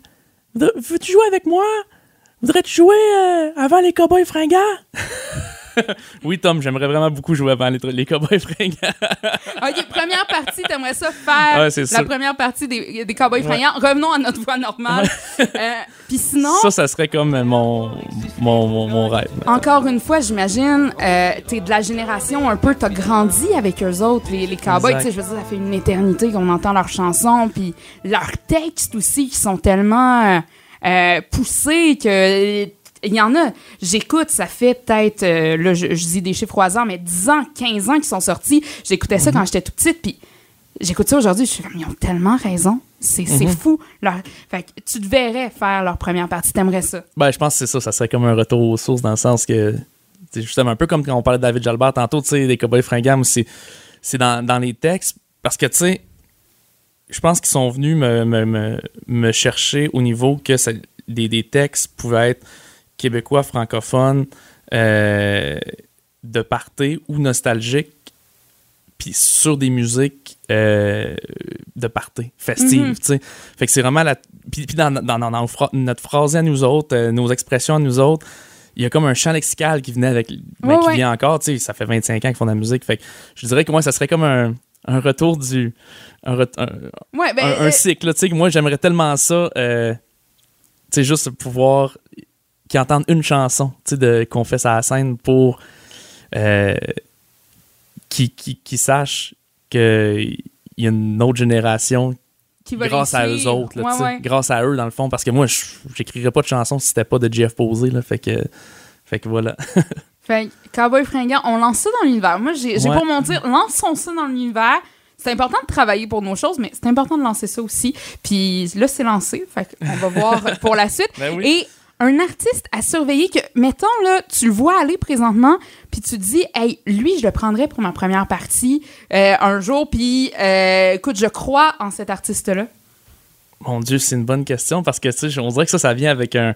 Veux-tu jouer avec moi? Voudrais-tu jouer euh, avant les cowboys fringants? oui, Tom, j'aimerais vraiment beaucoup jouer avant les, les cowboys fringants. OK, première partie, t'aimerais ça faire Ouais, la première partie des, des Cowboys Ouais. fringants. Revenons à notre voix normale. Euh, Puis sinon, Ça, ça serait comme mon, mon, mon, mon rêve. encore une fois, j'imagine, euh, t'es de la génération un peu, t'as grandi avec eux autres, les, les Cowboys. Tu sais, je veux dire, ça fait une éternité qu'on entend leurs chansons, puis leurs textes aussi qui sont tellement euh, euh, poussés que... Il y en a, j'écoute, ça fait peut-être, euh, là, je, je dis des chiffres au hasard, mais 10 ans, 15 ans qu'ils sont sortis. J'écoutais ça quand j'étais toute petite, puis j'écoute ça aujourd'hui, je suis comme, ils ont tellement raison. C'est c'est fou. Leur- Fait que tu te verrais faire leur première partie, t'aimerais ça. Ben, je pense que c'est ça. Ça serait comme un retour aux sources dans le sens que, c'est justement un peu comme quand on parlait de David Jalbert tantôt, tu sais, des cowboys fringants, c'est, c'est dans, dans les textes. Parce que, tu sais, je pense qu'ils sont venus me, me, me, me chercher au niveau que ça- des, des textes pouvaient être québécois, francophones, euh, de party ou nostalgiques, puis sur des musiques euh, de party, festives, tu sais. Fait que c'est vraiment la. Puis, dans, notre phrasé à nous autres, euh, nos expressions à nous autres, il y a comme un champ lexical qui venait avec. ben, Ouais, qui ouais. vient encore, tu sais. Ça fait 25 ans qu'ils font de la musique. Fait que je dirais que moi, ça serait comme un, un retour du. Un, ret- un- Ouais, ben, un- un cycle, là, Moi, j'aimerais tellement ça. euh, tu sais, juste pouvoir. Qu'ils entendent une chanson, tu sais, de- qu'on fait la scène pour. Euh, qui, qui, qui sachent qu'il y a une autre génération qui va grâce à eux autres, là, Ouais, tu sais. ouais. grâce à eux dans le fond, parce que moi je- j'écrirais pas de chansons si c'était pas de Jeff Posey, là, fait que fait que voilà. Fait que, Cowboy fringant, on lance ça dans l'univers. Moi, j'ai Ouais. pour mon dire, lançons ça dans l'univers. C'est important de travailler pour nos choses, mais c'est important de lancer ça aussi. Puis là, c'est lancé. Fait qu'on va voir pour la suite. Ben oui. Et un artiste à surveiller que, mettons, là, tu le vois aller présentement, puis tu te dis, hey, lui, je le prendrais pour ma première partie euh, un jour, puis euh, écoute, je crois en cet artiste-là. Mon Dieu, c'est une bonne question parce que tu sais, on dirait que ça, ça vient avec un.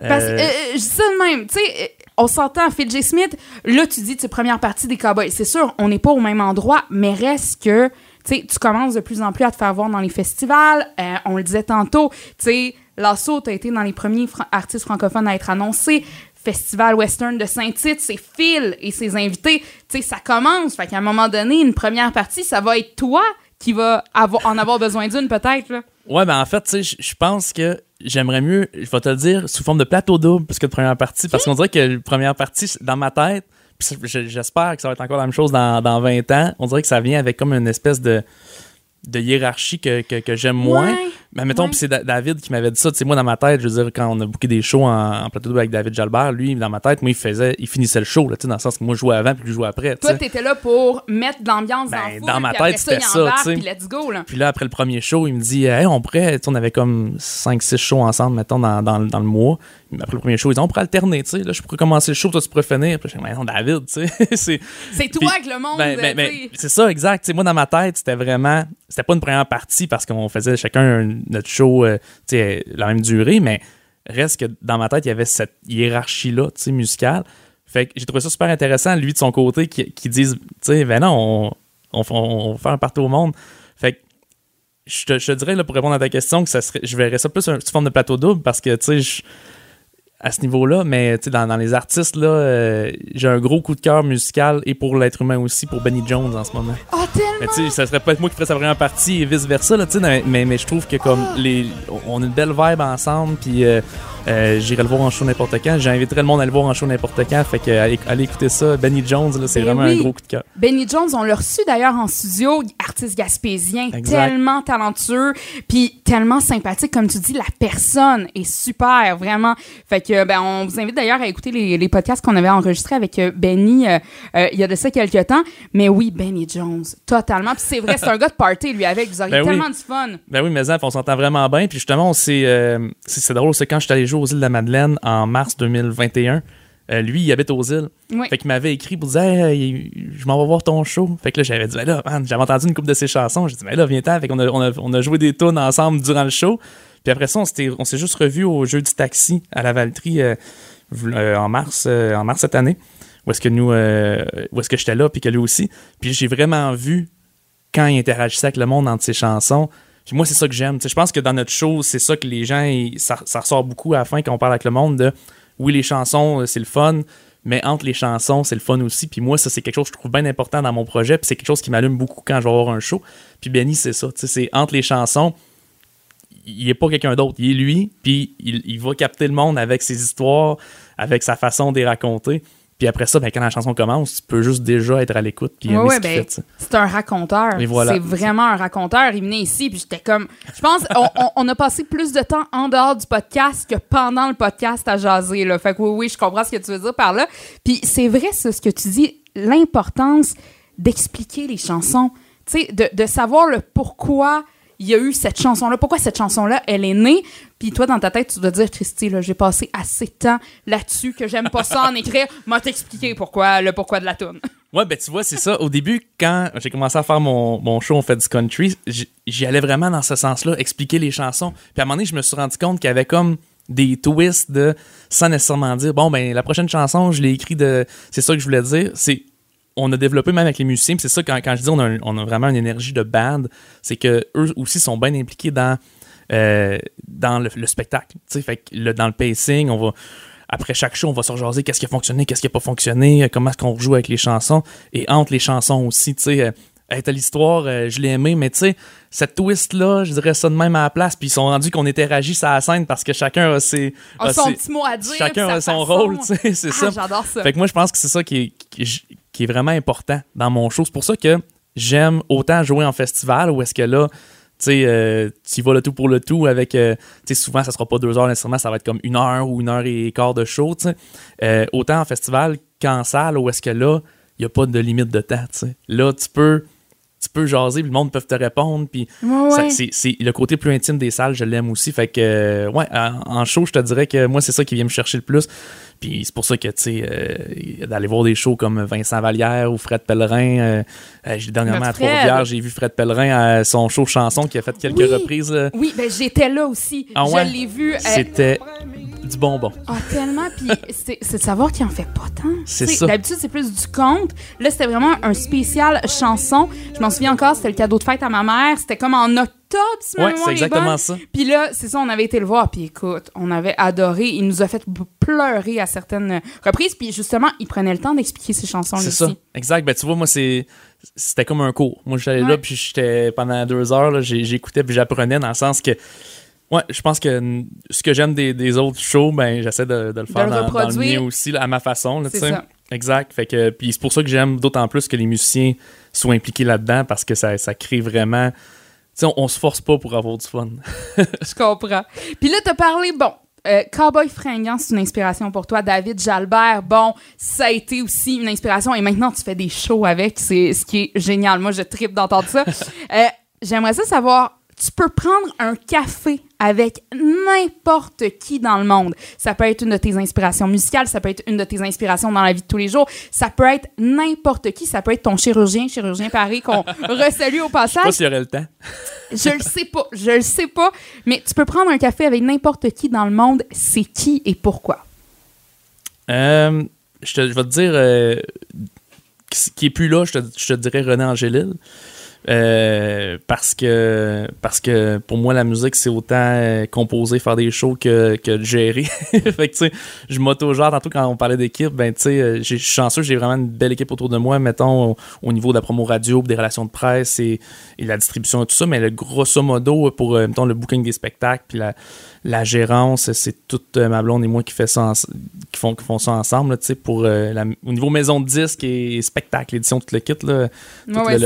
Parce euh, euh, je dis ça de même, tu sais, on s'entend, Phil J. Smith, là, tu dis, tu première partie des Cowboys. C'est sûr, on n'est pas au même endroit, mais reste que, tu sais, tu commences de plus en plus à te faire voir dans les festivals. Euh, on le disait tantôt, tu sais, Lasso, t'as été dans les premiers fran- artistes francophones à être annoncés. Festival Western de Saint-Tite, c'est Phil et ses invités. Tu sais, ça commence. Fait qu'à un moment donné, une première partie, ça va être toi qui va avoir, en avoir besoin d'une, peut-être. Ouais, ben en fait, tu sais, je- pense que j'aimerais mieux, je vais te le dire, sous forme de plateau double plus que de première partie, parce qu'on dirait que la première partie, dans ma tête, j'espère que ça va être encore la même chose dans, dans 20 ans, on dirait que ça vient avec comme une espèce de, de hiérarchie que, que, que j'aime moins. Mais mettons, Ouais. puis c'est Da- David qui m'avait dit ça. Tu sais, moi, dans ma tête, je veux dire, quand on a booké des shows en, en plateau avec David Jalbert, lui, dans ma tête, moi, il faisait, il finissait le show, là, tu sais, dans le sens que moi, je jouais avant, puis lui jouait après, Toi, t'étais là pour mettre de l'ambiance Ben, dans foule, dans ma tête, ça, c'était ça, sais. puis let's go, là. Puis là, après le premier show, il me dit Hey, on pourrait, on avait comme 5-6 shows ensemble, mettons, dans, dans, le- dans le mois. Mais après le premier show, il dit On pourrait alterner, tu sais. Là, je pourrais commencer le show, toi, tu pourrais finir. Puis Mais non, David, tu sais. c'est C'est toi que le monde, ben, ben, ben, c'est ça, exact. Tu sais, moi, dans ma tête, c'était vraiment. C'était pas une première partie parce qu'on faisait chacun un- notre show, euh, sais, la même durée, mais reste que dans ma tête, il y avait cette hiérarchie-là, tu sais, musicale. Fait que j'ai trouvé ça super intéressant, lui, de son côté, qui, qui dise, tu sais, ben non, on, on, fait- un partout au monde. Fait que je te, je te dirais, là, pour répondre à ta question, que ça serait, je verrais ça plus sous forme de plateau double parce que, tu sais, je- à ce niveau-là, mais tu sais, dans, dans les artistes, là, euh, j'ai un gros coup de cœur musical et pour l'être humain aussi, pour Benny Jones en ce moment. Oh, tellement! Mais tu sais, ça serait peut-être moi qui ferais sa première partie et vice-versa, là, tu sais, mais, mais, mais je trouve que comme les, on a une belle vibe ensemble, puis euh, euh, j'irai le voir en show n'importe quand. J'inviterai le monde à le voir en show n'importe quand, fait que allez, allez écouter ça. Benny Jones, c'est Eh vraiment oui. un gros coup de cœur. Benny Jones, on l'a reçu d'ailleurs en studio, artiste gaspésien, Exact. tellement talentueux, puis tellement sympathique, comme tu dis, la personne est super, vraiment. Fait que, ben, on vous invite d'ailleurs à écouter les, les podcasts qu'on avait enregistrés avec euh, Benny euh, euh, il y a de ça quelques temps. Mais oui, Benny Jones, totalement. Puis c'est vrai, c'est un gars de party, lui, avec. Vous auriez Ben oui. tellement du fun. Ben oui, mais on s'entend vraiment bien. Puis justement, c'est drôle, c'est quand je suis allé aux îles de la Madeleine en mars 2021. euh, lui, il habite aux îles. Oui. Fait qu'il m'avait écrit pour dire Hey, je m'en vais voir ton show. Fait que là, j'avais dit ben là, man, j'avais entendu une couple de ses chansons. J'ai dit ben là, viens-t'en. Fait qu'on a, on a, on a joué des tunes ensemble durant le show. Puis après ça, on s'est juste revus au jeu du taxi à la Valtrie euh, euh, en mars, euh, en mars cette année. Où est-ce que nous, euh, où est-ce que j'étais là, puis que lui aussi. Puis j'ai vraiment vu quand il interagissait avec le monde entre ses chansons. Puis moi, c'est ça que j'aime. Je pense que dans notre show, c'est ça que les gens, ça, ressort beaucoup à la fin quand on parle avec le monde de oui, les chansons, euh, c'est le fun, mais entre les chansons, c'est le fun aussi. Puis moi, ça, c'est quelque chose que je trouve bien important dans mon projet. Puis c'est quelque chose qui m'allume beaucoup quand je vais avoir un show. Puis Benny, c'est ça. C'est entre les chansons, il n'est pas quelqu'un d'autre. Il est lui, puis il va capter le monde avec ses histoires, avec sa façon de les raconter. Puis après ça, ben, quand la chanson commence, tu peux juste déjà être à l'écoute puis Ouais, ben, c'est un raconteur. Voilà. C'est vraiment un raconteur. Il venait ici, puis j'étais comme. Je pense on, a passé plus de temps en dehors du podcast que pendant le podcast à jaser. Là. Fait que oui, oui, je comprends ce que tu veux dire par là. Puis c'est vrai, ça, ce que tu dis, l'importance d'expliquer les chansons. Tu sais, de, de savoir le pourquoi il y a eu cette chanson-là, pourquoi cette chanson-là, elle est née. Puis toi, dans ta tête, tu dois dire, Christy, j'ai passé assez de temps là-dessus que j'aime pas ça en écrire. M'a t'expliquer pourquoi, le pourquoi de la tune. Ouais, ben tu vois, c'est ça. Au début, quand j'ai commencé à faire mon, mon show On fait du country, j'y allais vraiment dans ce sens-là, expliquer les chansons. Puis à un moment donné, je me suis rendu compte qu'il y avait comme des twists de sans nécessairement dire bon ben la prochaine chanson je l'ai écrit de c'est ça que je voulais dire c'est on a développé même avec les musiciens c'est ça quand, quand je dis on a, on a vraiment une énergie de band c'est que eux aussi sont bien impliqués dans euh, dans le, le spectacle tu sais fait que le- dans le pacing on va après chaque show, on va se rejaser qu'est-ce qui a fonctionné, qu'est-ce qui a pas fonctionné, euh, comment est-ce qu'on rejoue avec les chansons et entre les chansons aussi, tu sais. Euh, hey, t'as l'histoire, je l'ai aimé, mais tu sais, cette twist-là, je dirais ça de même à la place, puis ils sont rendus qu'on interagit sur la scène parce que chacun a ses. A son ses- petit mot à dire. chacun a son façon. rôle, tu sais, c'est Ah, ça. J'adore ça. Fait que moi, je pense que c'est ça qui est, qui, qui est vraiment important dans mon show. C'est pour ça que j'aime autant jouer en festival où est-ce que là, sais, euh, tu y vas le tout pour le tout avec, euh, tu sais, souvent, ça sera pas deux heures nécessairement, ça va être comme une heure ou une heure et quart de show, tu sais. Euh, autant en festival qu'en salle où est-ce que là, il n'y a pas de limite de temps, tu sais. Là, tu peux, tu peux jaser, puis le monde peut te répondre, puis Ouais, ça- ouais. c'est, le côté plus intime des salles, je l'aime aussi. Fait que, euh, ouais, en, en show, je te dirais que moi, c'est ça qui vient me chercher le plus. Puis c'est pour ça que, tu sais, euh, d'aller voir des shows comme Vincent Vallière ou Fred Pellerin. euh, euh, j'ai dernièrement à. Trois-Rivières, j'ai vu Fred Pellerin à son show chanson qui a fait quelques Oui. reprises. là. Oui, ben j'étais là aussi. Ah ouais? Je l'ai vu. euh, C'était du bonbon. Ah, tellement. Puis c'est de savoir qu'il en fait pas tant. C'est ça. D'habitude, c'est plus du conte. Là, c'était vraiment un spécial chanson. Je m'en souviens encore, c'était le cadeau de fête à ma mère. C'était comme en si ma Ouais, c'est est exactement bonne. ça. Puis là, c'est ça, on avait été le voir, puis écoute, on avait adoré. Il nous a fait pleurer à certaines reprises, puis justement, il prenait le temps d'expliquer ses chansons C'est ça. Exact. Ben, tu vois, moi, c'est. C'était comme un cours. Moi, j'allais Ouais. là, puis j'étais pendant deux heures, j'écoutais, puis j'apprenais dans le sens que. Ouais, je pense que ce que j'aime des, des autres shows, ben, j'essaie de, de le faire le dans, dans le mien aussi, là, à ma façon, là, ça. Exact. Fait que, puis c'est pour ça que j'aime d'autant plus que les musiciens soient impliqués là-dedans, parce que ça, ça crée vraiment. Tu sais, on, on se force pas pour avoir du fun. Je comprends. Puis là, t'as parlé, bon, euh, Cowboy fringant, c'est une inspiration pour toi. David Jalbert, bon, ça a été aussi une inspiration. Et maintenant, tu fais des shows avec. C'est ce qui est génial. Moi, je tripe d'entendre ça. Euh, J'aimerais ça savoir, tu peux prendre un café avec n'importe qui dans le monde. Ça peut être une de tes inspirations musicales, ça peut être une de tes inspirations dans la vie de tous les jours, ça peut être n'importe qui, ça peut être ton chirurgien, chirurgien Paris, qu'on resalue au Je sais pas passage. s'il y aurait le temps. Je le sais pas, je le sais pas, mais tu peux prendre un café avec n'importe qui dans le monde, c'est qui et pourquoi? Euh, je, te- je vais te dire, euh, qui qui est plus là, je te, je te dirais René Angélil. Euh, parce que parce que pour moi la musique c'est autant euh, composer faire des shows que, que gérer. Fait que tu sais je m'auto-gère tantôt quand on parlait d'équipe ben tu sais euh, je suis chanceux j'ai vraiment une belle équipe autour de moi. Mettons au, au niveau de la promo radio des relations de presse et, et la distribution et tout ça mais le grosso modo pour mettons le booking des spectacles puis la, la gérance c'est toute euh, ma blonde et moi qui fait ça qui font qui font ça ensemble là, pour euh, la- au niveau maison de disques et spectacle édition tout le kit Ouais,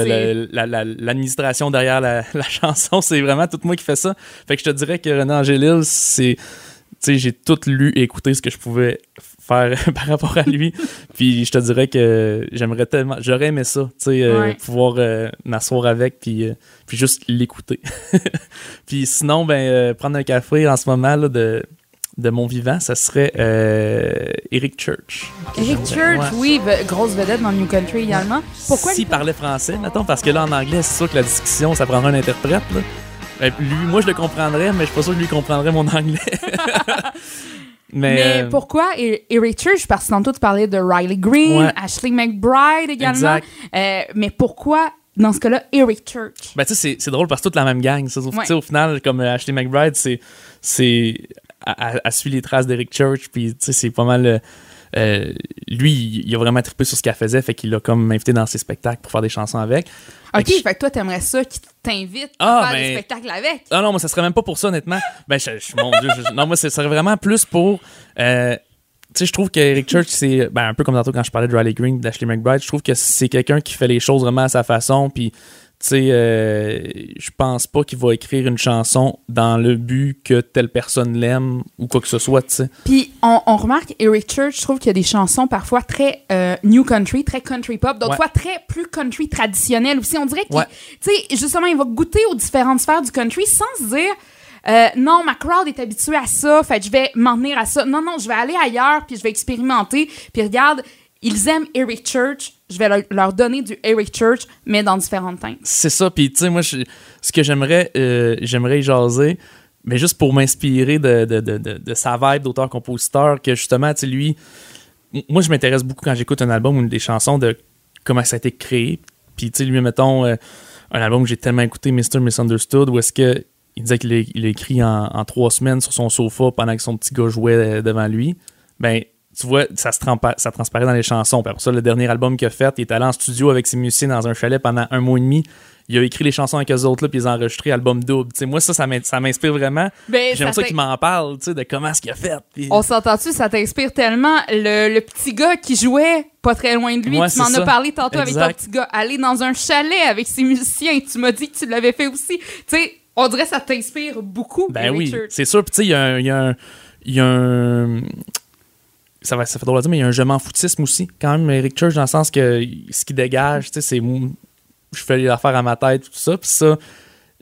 la- l'administration derrière la, chanson, c'est vraiment tout moi qui fais ça. Fait que je te dirais que René Angélil, c'est. J'ai tout lu et écouté ce que je pouvais faire par rapport à lui. puis je te dirais que j'aimerais tellement. J'aurais aimé ça, tu sais, euh, Ouais. pouvoir euh, m'asseoir avec puis, euh, puis juste l'écouter. puis sinon, ben, prendre un café en ce moment là, de, de mon vivant, ça serait Eric Church. Eric Church, Ouais. oui, grosse vedette dans le New Country également. Pourquoi S'il parlait français, mettons, parce que là, en anglais, c'est sûr que la discussion, ça prendrait un interprète. Là. Euh, lui, moi, je le comprendrais, mais je suis pas sûr que lui comprendrait mon anglais. mais, Mais euh, pourquoi E- Eric Church? Parce que tantôt, tu parlais de Riley Green, Ouais. Ashley McBride également. Euh, mais pourquoi, dans ce cas-là, Eric Church? ben, tu sais, c'est- drôle parce que toute la même gang. ça. Au- final, comme euh, Ashley McBride, c'est. c'est à suivre les traces d'Eric Church, puis tu sais, c'est pas mal. Euh, lui, il a vraiment trippé sur ce qu'elle faisait, fait qu'il l'a comme invité dans ses spectacles pour faire des chansons avec. Fait OK, que fait que toi, t'aimerais ça qu'il t'invite Ah, à faire des ben- spectacles avec? Ah non, moi, ça serait même pas pour ça, honnêtement. Ben, je, je- mon Dieu, je- non, moi, ce serait vraiment plus pour. euh, tu sais, je trouve qu'Eric Church, c'est ben, un peu comme tantôt quand je parlais de Riley Green, d'Ashley McBride, je trouve que c'est quelqu'un qui fait les choses vraiment à sa façon, puis. Tu sais, euh, je pense pas qu'il va écrire une chanson dans le but que telle personne l'aime ou quoi que ce soit, tu sais. Puis on, on remarque, Eric Church, je trouve qu'il y a des chansons parfois très euh, new country, très country pop, d'autres Ouais. fois très plus country traditionnel aussi. On dirait Ouais. tu sais, justement, il va goûter aux différentes sphères du country sans se dire, euh, non, ma crowd est habituée à ça, fait que je vais m'en tenir à ça. Non, non, je vais aller ailleurs, puis je vais expérimenter. Puis regarde, ils aiment Eric Church, je vais leur, donner du Eric Church, mais dans différentes teintes. C'est ça. Puis, tu sais, moi, ce que j'aimerais, euh, j'aimerais jaser, mais juste pour m'inspirer de, de, de, de, sa vibe d'auteur-compositeur, que justement, tu sais, lui, moi, je m'intéresse beaucoup quand j'écoute un album ou des chansons de comment ça a été créé. Puis, tu sais, lui, mettons, euh, un album que j'ai tellement écouté, Mr. Misunderstood, où est-ce que il disait qu'il a, il a écrit en, en trois semaines sur son sofa pendant que son petit gars jouait euh, devant lui. Ben, tu vois, ça, se ça transparaît dans les chansons. Puis après ça, le dernier album qu'il a fait, il est allé en studio avec ses musiciens dans un chalet pendant un mois et demi. Il a écrit les chansons avec eux autres, là, puis ils ont enregistré album double. Moi, ça, ça m'in- ça m'inspire vraiment. Ben, J'aimerais ça qu'il m'en parle, tu sais, de comment est-ce qu'il a fait. On s'entend-tu, ça t'inspire tellement. Le, le petit gars qui jouait pas très loin de lui, tu m'en as parlé tantôt avec ton petit gars. Aller dans un chalet avec ses musiciens, tu m'as dit que tu l'avais fait aussi. Tu sais, on dirait que ça t'inspire beaucoup. Ben oui, c'est sûr. Puis tu sais, il y a un. y a un- il y a un- Ça, va, ça fait drôle à dire, mais il y a un je m'en foutisme aussi, quand même, Eric Church, dans le sens que ce qu'il dégage, tu sais, c'est. Je fais les affaires à ma tête, tout ça. Puis ça,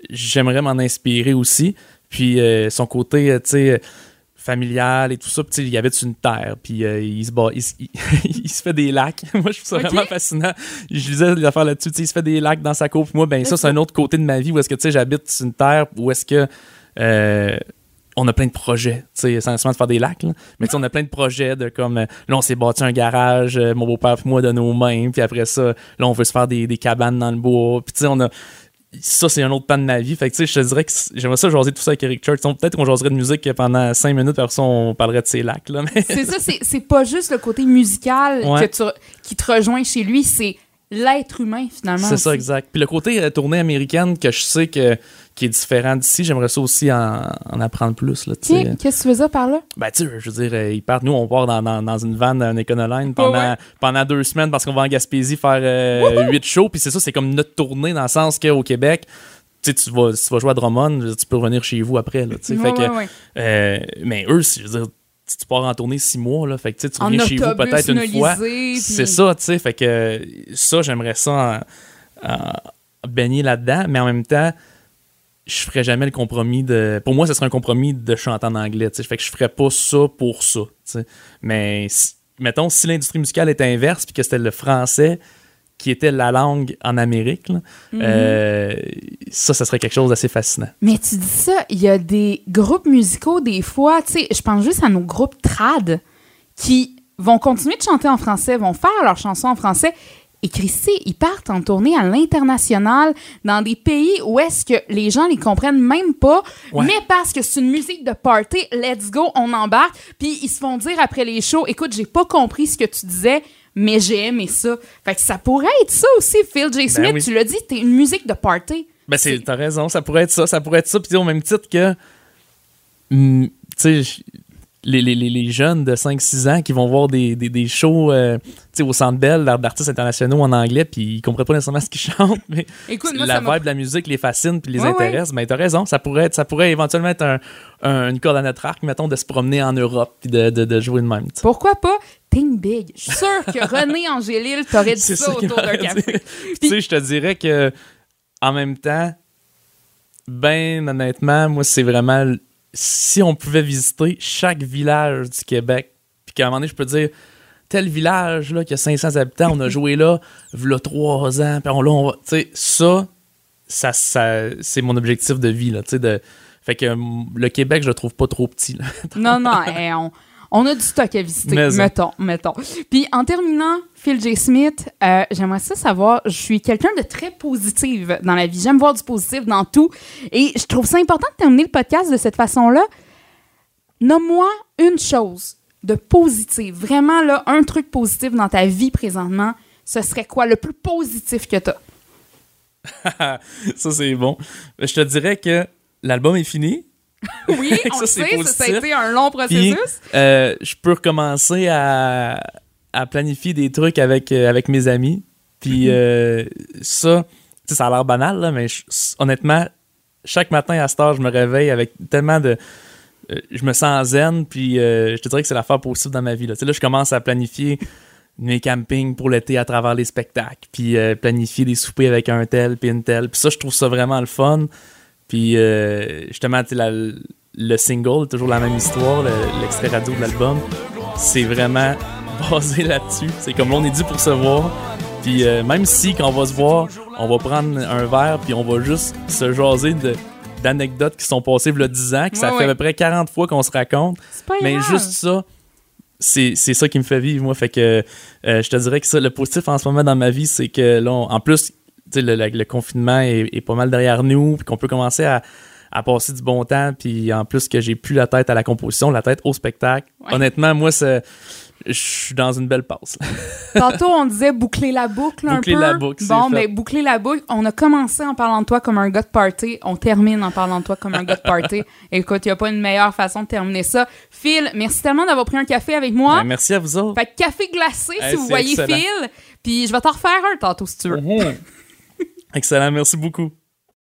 j'aimerais m'en inspirer aussi. Puis euh, son côté, euh, tu sais, familial et tout ça. Puis il habite sur une terre, puis euh, il, se bat, il, se- il- il se fait des lacs. moi, je trouve ça vraiment fascinant. Je lisais des affaires là-dessus. Tu sais, il se fait des lacs dans sa cour. Puis moi, ben ça, c'est un autre côté de ma vie où est-ce que, tu sais, j'habite sur une terre, où est-ce que. euh, on a plein de projets, tu sais, sans de faire des lacs, là. mais tu sais, on a plein de projets de comme, euh, là, on s'est bâti un garage, euh, mon beau-père et moi, de nos mains, puis après ça, là, on veut se faire des, des cabanes dans le bois, puis tu sais, on a, ça, c'est un autre pan de ma vie. Fait que, tu sais, je te dirais que j'aimerais ça jaser tout ça avec Eric Church. Peut-être qu'on jaserait de musique pendant cinq minutes, après ça, on parlerait de ses lacs, là. Mais... C'est ça, c'est pas juste le côté musical Ouais. que tu, qui te rejoint chez lui, c'est l'être humain, finalement. C'est ça, exact. Puis le côté tournée américaine que je sais que, qui est différent d'ici, j'aimerais ça aussi en, en apprendre plus, Qu'est-ce que tu veux dire par là? Ben, tu sais, je veux dire, euh, ils partent. Nous, on part dans, dans, dans une van, un Econoline pendant, Ouais, ouais. pendant deux semaines parce qu'on va en Gaspésie faire euh, huit shows. Puis c'est ça, c'est comme notre tournée dans le sens qu'au Québec, tu sais, tu vas, si tu vas jouer à Drummond, tu peux revenir chez vous après, là. Ouais, fait que, euh, mais eux, si- je veux dire, si tu pars en tournée six mois, là, fait que tu sais, tu En reviens chez vous peut-être une fois. puis- C'est ça, tu sais. Fait que ça, j'aimerais ça en- en baigner là-dedans, mais en même temps, je ferais jamais le compromis de. Pour moi, ce serait un compromis de chanter en anglais, tu sais. Fait que je ferais pas ça pour ça. Mais si- mettons, si l'industrie musicale était inverse, puis que c'était le français qui était la langue en Amérique, là, Mhm. euh, ça, ça serait quelque chose d'assez fascinant. Mais tu dis ça, il y a des groupes musicaux, des fois, tu sais, je pense juste à nos groupes trad qui vont continuer de chanter en français, vont faire leurs chansons en français. Et Christy, ils partent en tournée à l'international dans des pays où est-ce que les gens les comprennent même pas, Ouais. mais parce que c'est une musique de party, let's go, on embarque. Puis ils se font dire après les shows, écoute, j'ai pas compris ce que tu disais, mais j'ai aimé ça. Fait que ça pourrait être ça aussi, Phil J. Smith, Ben oui. tu l'as dit, t'es une musique de party. Ben, c'est, t'as raison, ça pourrait être ça, ça pourrait être ça. Puis au même titre que, hum, tu sais, les, les, les, jeunes de 5-6 ans qui vont voir des, des, des shows euh, au Centre Bell d'art- d'artistes internationaux en anglais, puis ils comprennent pas nécessairement ce qu'ils chantent, mais Écoute, moi, la vibe de la musique les fascine puis les Ouais, ouais. intéresse. Ben, t'as raison, ça pourrait, être, ça pourrait éventuellement être un, un- une corde à notre arc, mettons, de se promener en Europe puis de, de, de jouer de même. Pourquoi pas? Think big. Je suis sûre que René Angélil t'aurait dit ça, ça autour d'un café. tu sais, je te dirais que, en même temps, ben honnêtement, moi, c'est vraiment. Si on pouvait visiter chaque village du Québec, puis qu'à un moment donné, je peux dire, tel village, là, qui a 500 habitants, on a joué là, v'là trois ans, puis on, là, on va. Tu sais, ça, ça, ça c'est mon objectif de vie, là, tu sais, de. Fait que hum, le Québec, je le trouve pas trop petit, là. Non, non, hey, on, on a du stock à visiter. Mais ça. mettons, mettons. Puis en terminant, Phil J. Smith, euh, j'aimerais ça savoir, je suis quelqu'un de très positif dans la vie. J'aime voir du positif dans tout. Et je trouve ça important de terminer le podcast de cette façon-là. Nomme-moi une chose de positive. Vraiment, là, un truc positif dans ta vie présentement. Ce serait quoi le plus positif que t'as? ça, c'est bon. Je te dirais que l'album est fini. Oui, on Ça, sait, ça, ça a été un long Puis, processus. euh, je peux recommencer à, à planifier des trucs avec, euh, avec mes amis. Puis euh, ça, ça a l'air banal, là, mais je- honnêtement, chaque matin à cette heure, je me réveille avec tellement de. je me sens zen, puis je te dirais que c'est l'affaire possible dans ma vie. Là. Là, je commence à planifier mes campings pour l'été à travers les spectacles, puis planifier des soupers avec un tel, puis une telle. Puis ça, je trouve ça vraiment le fun. Puis euh, justement, la- le single, toujours la même histoire, le- l'extrait radio de l'album, c'est vraiment basé là-dessus. C'est comme on est dû pour se voir. Puis euh, même si quand on va se voir, on va prendre un verre, puis on va juste se jaser de d'anecdotes qui sont passées a 10 ans, que ça Ouais, fait ouais. à peu près 40 fois qu'on se raconte. Pas Mais grave. juste ça, c'est ça qui me fait vivre, moi. Fait que euh, je te dirais que ça, le positif en ce moment dans ma vie, c'est que là, on- en plus, le, le- le confinement est, est pas mal derrière nous, puis qu'on peut commencer à, à passer du bon temps, puis en plus que j'ai plus la tête à la composition, la tête au spectacle. Ouais. Honnêtement, moi, c'est- je suis dans une belle passe. Tantôt, on disait boucler la boucle un Boucler peu. la boucle, c'est Bon, fait. ben, boucler la boucle. On a commencé en parlant de toi comme un gars de party. On termine en parlant de toi comme un gars de party. Écoute, il n'y a pas une meilleure façon de terminer ça. Phil, merci tellement d'avoir pris un café avec moi. Ben, merci à vous autres. Fait que café glacé, Hey, si vous voyez excellent. Phil. Puis je vais t'en refaire un tantôt, si tu veux. Excellent, merci beaucoup.